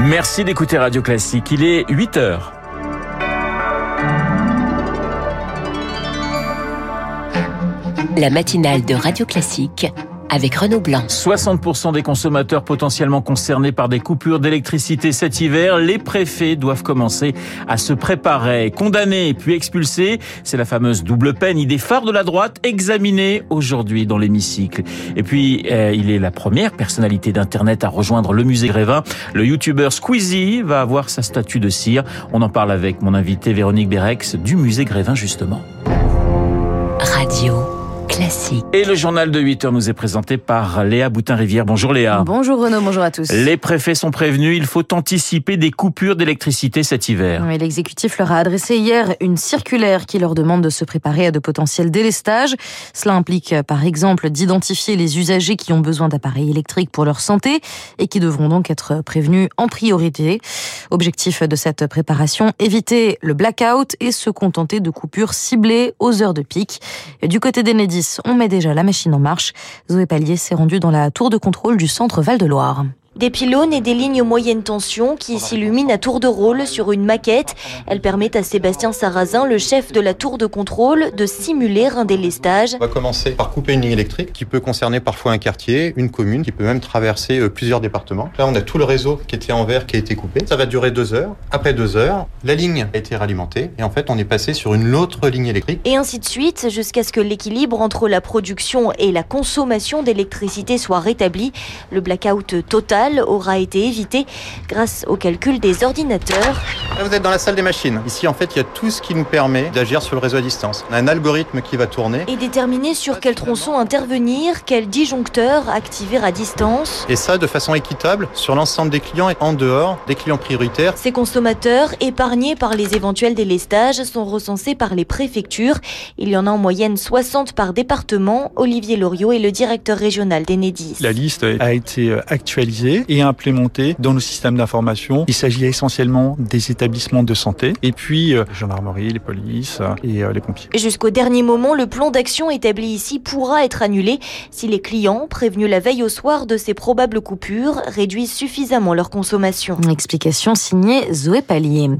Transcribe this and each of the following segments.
Merci d'écouter Radio Classique. Il est 8 heures. La matinale de Radio Classique avec Renaud Blanc. 60% des consommateurs potentiellement concernés par des coupures d'électricité cet hiver, les préfets doivent commencer à se préparer. Condamnés puis expulsés, c'est la fameuse double peine, idée phare de la droite, examinée aujourd'hui dans l'hémicycle. Et puis, euh, il est la première personnalité d'Internet à rejoindre le musée Grévin. Le youtubeur Squeezie va avoir sa statue de cire. On en parle avec mon invité Véronique Berex du musée Grévin justement. Radio. Classique. Et le journal de 8 heures nous est présenté par Léa Boutin-Rivière. Bonjour Léa. Bonjour Renaud, bonjour à tous. Les préfets sont prévenus, il faut anticiper des coupures d'électricité cet hiver. Oui, L'exécutif leur a adressé hier une circulaire qui leur demande de se préparer à de potentiels délestages. Cela implique par exemple d'identifier les usagers qui ont besoin d'appareils électriques pour leur santé et qui devront donc être prévenus en priorité. Objectif de cette préparation, éviter le blackout et se contenter de coupures ciblées aux heures de pic. Du côté d'Enedis, on met déjà la machine en marche. Zoé Pallier s'est rendue dans la tour de contrôle du centre Val-de-Loire. Des pylônes et des lignes moyenne tension qui s'illuminent à tour de rôle sur une maquette. Elle permet à Sébastien Sarrazin, le chef de la tour de contrôle, de simuler un délestage. On va commencer par couper une ligne électrique qui peut concerner parfois un quartier, une commune, qui peut même traverser euh, plusieurs départements. Là, on a tout le réseau qui était en vert qui a été coupé. Ça va durer deux heures. Après deux heures, la ligne a été ralimentée et en fait, on est passé sur une autre ligne électrique. Et ainsi de suite jusqu'à ce que l'équilibre entre la production et la consommation d'électricité soit rétabli. Le blackout total aura été évité grâce au calcul des ordinateurs. Là, vous êtes dans la salle des machines. Ici, en fait, il y a tout ce qui nous permet d'agir sur le réseau à distance. On a un algorithme qui va tourner. Et déterminer sur quel tronçon intervenir, quel disjoncteur activer à distance. Et ça, de façon équitable, sur l'ensemble des clients et en dehors des clients prioritaires. Ces consommateurs, épargnés par les éventuels délestages, sont recensés par les préfectures. Il y en a en moyenne 60 par département. Olivier Loriot est le directeur régional d'Enedis. La liste a été actualisée et implémentée dans nos systèmes d'information. Il s'agit essentiellement des établissements de santé et puis euh, gendarmerie, les polices euh, et euh, les pompiers. Jusqu'au dernier moment, le plan d'action établi ici pourra être annulé si les clients, prévenus la veille au soir de ces probables coupures, réduisent suffisamment leur consommation. Explication signée Zoé Pallier.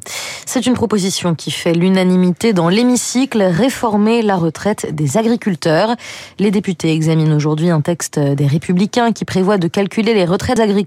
C'est une proposition qui fait l'unanimité dans l'hémicycle, réformer la retraite des agriculteurs. Les députés examinent aujourd'hui un texte des Républicains qui prévoit de calculer les retraites agricoles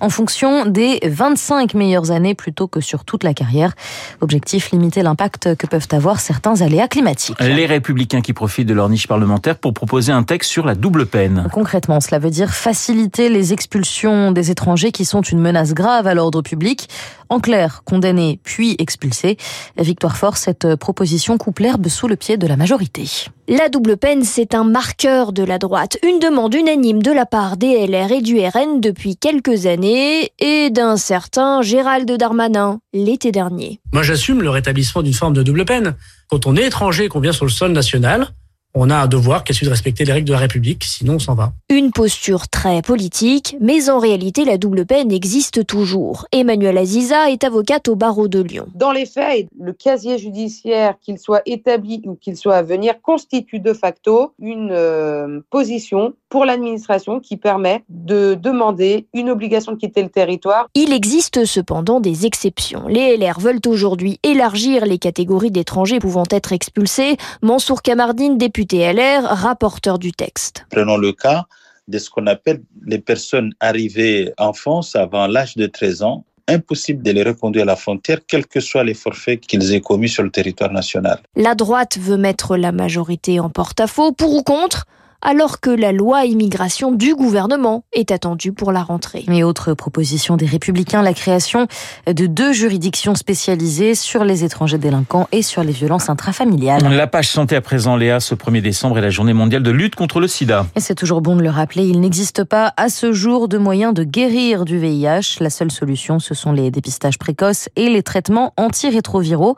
en fonction des 25 meilleures années plutôt que sur toute la carrière. Objectif, limiter l'impact que peuvent avoir certains aléas climatiques. Les républicains qui profitent de leur niche parlementaire pour proposer un texte sur la double peine. Concrètement, cela veut dire faciliter les expulsions des étrangers qui sont une menace grave à l'ordre public. En clair, condamnés puis expulsés. Victoire Force, cette proposition coupe l'herbe sous le pied de la majorité. La double peine, c'est un marqueur de la droite. Une demande unanime de la part des LR et du RN depuis quelques années et d'un certain Gérald Darmanin l'été dernier. Moi, j'assume le rétablissement d'une forme de double peine. Quand on est étranger, qu'on vient sur le sol national, on a un devoir qui est celui de respecter les règles de la République, sinon on s'en va. Une posture très politique, mais en réalité la double peine existe toujours. Emmanuel Aziza est avocate au barreau de Lyon. Dans les faits, le casier judiciaire, qu'il soit établi ou qu'il soit à venir, constitue de facto une euh, position pour l'administration qui permet de demander une obligation de quitter le territoire. Il existe cependant des exceptions. Les LR veulent aujourd'hui élargir les catégories d'étrangers pouvant être expulsés. Mansour Kamardine, député LR, rapporteur du texte. Prenons le cas de ce qu'on appelle les personnes arrivées en France avant l'âge de 13 ans. Impossible de les reconduire à la frontière, quels que soient les forfaits qu'ils aient commis sur le territoire national. La droite veut mettre la majorité en porte-à-faux, pour ou contre? Alors que la loi immigration du gouvernement est attendue pour la rentrée. Et autre proposition des Républicains, la création de deux juridictions spécialisées sur les étrangers délinquants et sur les violences intrafamiliales. La page santé à présent, Léa, ce 1er décembre est la journée mondiale de lutte contre le sida. Et c'est toujours bon de le rappeler, il n'existe pas à ce jour de moyen de guérir du VIH. La seule solution, ce sont les dépistages précoces et les traitements antirétroviraux.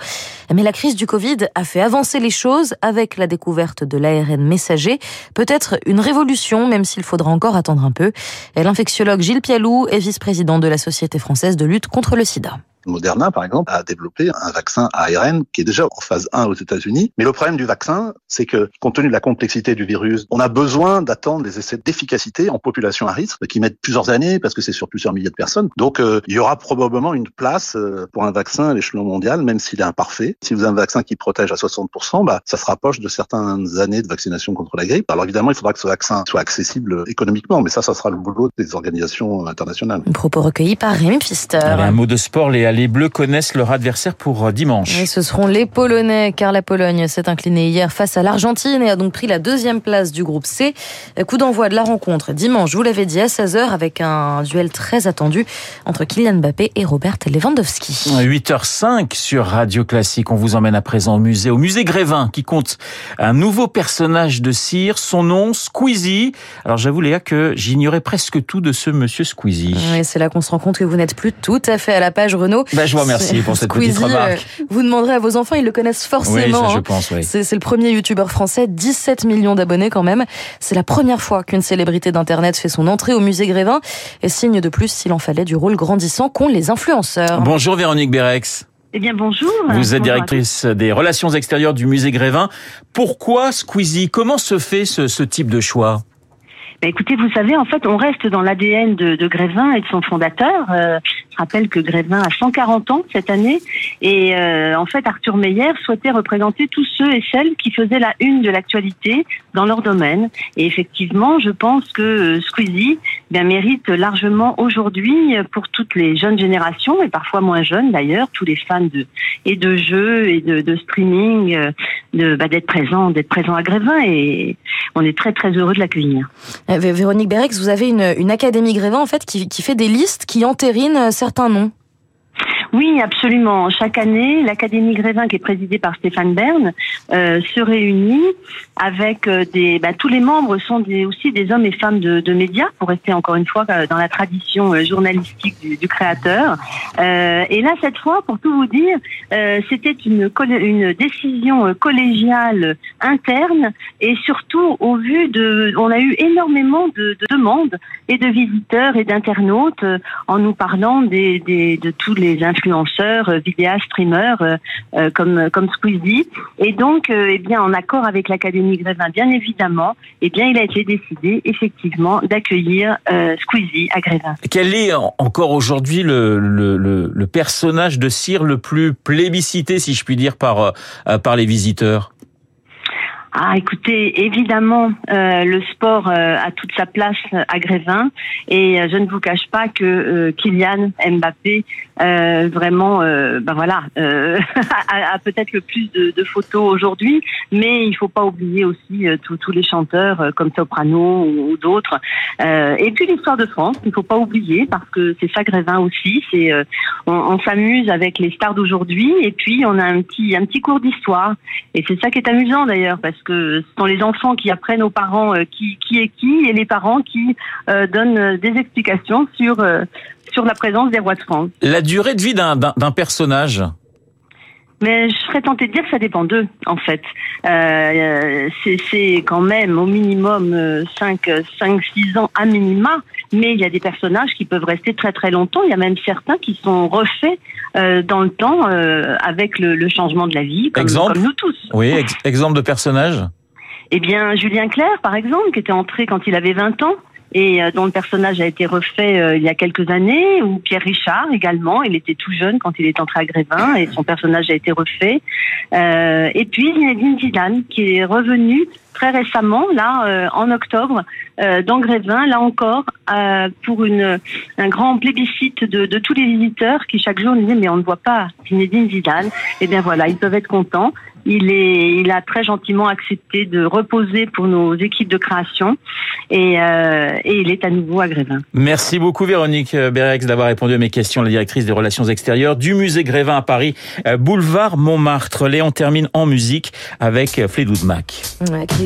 Mais la crise du Covid a fait avancer les choses avec la découverte de l'ARN messager. Peut-être une révolution, même s'il faudra encore attendre un peu. L'infectiologue Gilles Pialou est vice-président de la Société française de lutte contre le sida. Moderna, par exemple, a développé un vaccin ARN qui est déjà en phase 1 aux États-Unis. Mais le problème du vaccin, c'est que compte tenu de la complexité du virus, on a besoin d'attendre des essais d'efficacité en population à risque qui mettent plusieurs années parce que c'est sur plusieurs milliers de personnes. Donc euh, il y aura probablement une place euh, pour un vaccin à l'échelon mondial, même s'il est imparfait. Si vous avez un vaccin qui protège à 60%, bah, ça se rapproche de certaines années de vaccination contre la grippe. Alors évidemment, il faudra que ce vaccin soit accessible économiquement, mais ça, ça sera le boulot des organisations internationales. Un propos recueilli par Rémi Pfister. un mot de sport, les, les Bleus connaissent leur adversaire pour euh, dimanche. Et ce seront les Polonais, car la Pologne s'est inclinée hier face à l'Argentine et a donc pris la deuxième place du groupe C. Coup d'envoi de la rencontre dimanche, je vous l'avais dit, à 16h, avec un duel très attendu entre Kylian Mbappé et Robert Lewandowski. 8h05 sur Radio Classique. On vous emmène à présent au musée, au musée Grévin, qui compte un nouveau personnage de cire, son nom, Squeezie. Alors j'avoue Léa que j'ignorais presque tout de ce monsieur Squeezie. Oui, c'est là qu'on se rend compte que vous n'êtes plus tout à fait à la page Renault. Ben, je vous remercie pour cette petite remarque. Euh, vous demanderez à vos enfants, ils le connaissent forcément. Oui, ça, je pense, oui. C'est le premier youtubeur français, 17 millions d'abonnés quand même. C'est la première fois qu'une célébrité d'internet fait son entrée au musée Grévin et signe de plus s'il en fallait du rôle grandissant qu'ont les influenceurs. Bonjour Véronique Berex. Eh bien bonjour. Vous êtes directrice des relations extérieures du musée Grévin. Pourquoi Squeezie? Comment se fait ce, ce type de choix? Bah, écoutez, vous savez, en fait, on reste dans l'ADN de, de, Grévin et de son fondateur. Euh, je rappelle que Grévin a 140 ans cette année. Et euh, en fait, Arthur Meyer souhaitait représenter tous ceux et celles qui faisaient la une de l'actualité dans leur domaine. Et effectivement, je pense que euh, Squeezie bien, mérite largement aujourd'hui, pour toutes les jeunes générations, et parfois moins jeunes d'ailleurs, tous les fans de, et de jeux et de, de streaming, euh, bah, d'être présent, d'être présent à Grévin. Et on est très très heureux de l'accueillir. Euh, Véronique Berex, vous avez une, une académie Grévin en fait qui, qui fait des listes qui entérinent certains noms. Oui, absolument. Chaque année, l'Académie Grévin, qui est présidée par Stéphane Bern, euh, se réunit avec euh, des. Bah, tous les membres sont des, aussi des hommes et femmes de, de, médias, pour rester encore une fois euh, dans la tradition euh, journalistique du, du créateur. Euh, et là, cette fois, pour tout vous dire, euh, c'était une, une décision collégiale interne et surtout au vu de. On a eu énormément de, de demandes et de visiteurs et d'internautes en nous parlant des, des, de tous les influenceurs, euh, vidéastes, streamers euh, euh, comme comme Squeezie. Et donc, eh bien, en accord avec l'Académie Grévin, bien évidemment, eh bien, il a été décidé effectivement d'accueillir Squeezie à Grévin. Quel est encore aujourd'hui le, le, personnage de cire le plus plébiscité, si je puis dire, par par les visiteurs? Ah, écoutez, évidemment, euh, le sport euh, a toute sa place à Grévin et euh, je ne vous cache pas que Kylian Mbappé, vraiment, ben voilà, a, peut-être le plus de, photos aujourd'hui, mais il faut pas oublier aussi tous les chanteurs comme Soprano ou, d'autres. et puis l'histoire de France, il faut pas oublier parce que c'est ça Grévin aussi. C'est on, on s'amuse avec les stars d'aujourd'hui et puis on a un petit un petit cours d'histoire et c'est ça qui est amusant d'ailleurs que que ce sont les enfants qui apprennent aux parents euh, qui, qui est qui et les parents qui euh, donnent euh, des explications sur, sur la présence des rois de France. La durée de vie d'un personnage? Mais je serais tentée de dire que ça dépend d'eux, en fait. Euh, c'est quand même au minimum 5, 5, 6 ans à minima, mais il y a des personnages qui peuvent rester très très longtemps. Il y a même certains qui sont refaits euh, dans le temps euh, avec le, le, changement de la vie, comme, exemple, comme nous tous. Oui, ex exemple de personnage? Eh bien, Julien Clerc, par exemple, qui était entré quand il avait 20 ans, et euh, dont le personnage a été refait euh, il y a quelques années, ou Pierre Richard également, il était tout jeune quand il est entré à Grévin et son personnage a été refait. Euh, et puis Zinedine Zidane qui est revenu très récemment, là, euh, en octobre, euh, dans Grévin, là encore, euh, pour une, un grand plébiscite de, de, tous les visiteurs qui chaque jour disaient mais on ne voit pas Zinedine Zidane. Et eh bien voilà, ils peuvent être contents. Il, est, il a très gentiment accepté de reposer pour nos équipes de création et, euh, et il est à nouveau à Grévin. Merci beaucoup Véronique Berex d'avoir répondu à mes questions, la directrice des relations extérieures du musée Grévin à Paris, boulevard Montmartre. Léon termine en musique avec Fleetwood Mac.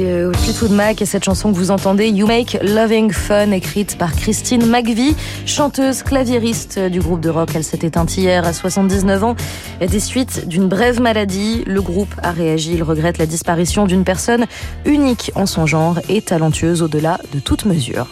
Euh, Fleetwood Mac et cette chanson que vous entendez, You Make Loving Fun, écrite par Christine McVie, chanteuse claviériste du groupe de rock. Elle s'est éteinte hier à 79 ans. Des suites d'une brève maladie, le groupe a réagi. Il regrette la disparition d'une personne unique en son genre et talentueuse au-delà de toute mesure.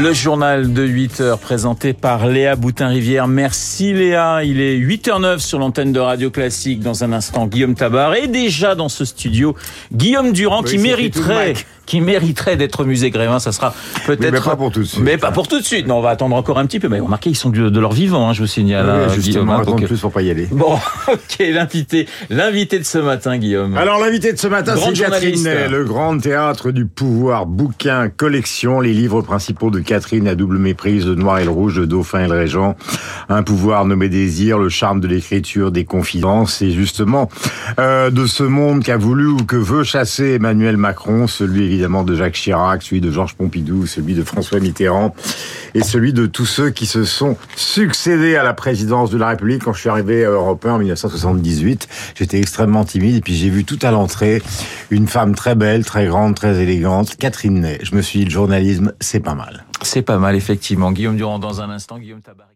Le journal de 8 heures présenté par Léa Boutin-Rivière. Merci Léa. Il est 8h09 sur l'antenne de Radio Classique. Dans un instant, Guillaume Tabar est déjà dans ce studio. Guillaume Durand qui mériterait qui mériterait d'être musée Grévin, ça sera peut-être. Mais pas pour tout de suite. Mais pas pour tout de suite. Non, on va attendre encore un petit peu. Mais remarquez, ils sont de, leur vivant, hein, je vous signale. Oui, hein, justement, Guillaume, donc... plus pour pas y aller. Bon, ok, l'invité, l'invité de ce matin, Guillaume. Alors l'invité de ce matin, c'est Catherine Ney, le grand théâtre du pouvoir, bouquin, collection, les livres principaux de Catherine à double méprise, le noir et le rouge, le dauphin et le régent, un pouvoir nommé désir, le charme de l'écriture, des confidences, et justement euh, de ce monde qu'a voulu ou que veut chasser Emmanuel Macron, celui évidemment de Jacques Chirac, celui de Georges Pompidou, celui de François Mitterrand et celui de tous ceux qui se sont succédés à la présidence de la République. Quand je suis arrivé à Europe 1 en 1978, j'étais extrêmement timide et puis j'ai vu tout à l'entrée une femme très belle, très grande, très élégante, Catherine Ney. Je me suis dit, le journalisme, c'est pas mal. C'est pas mal, effectivement. Guillaume Durand, dans un instant, Guillaume Tabarek.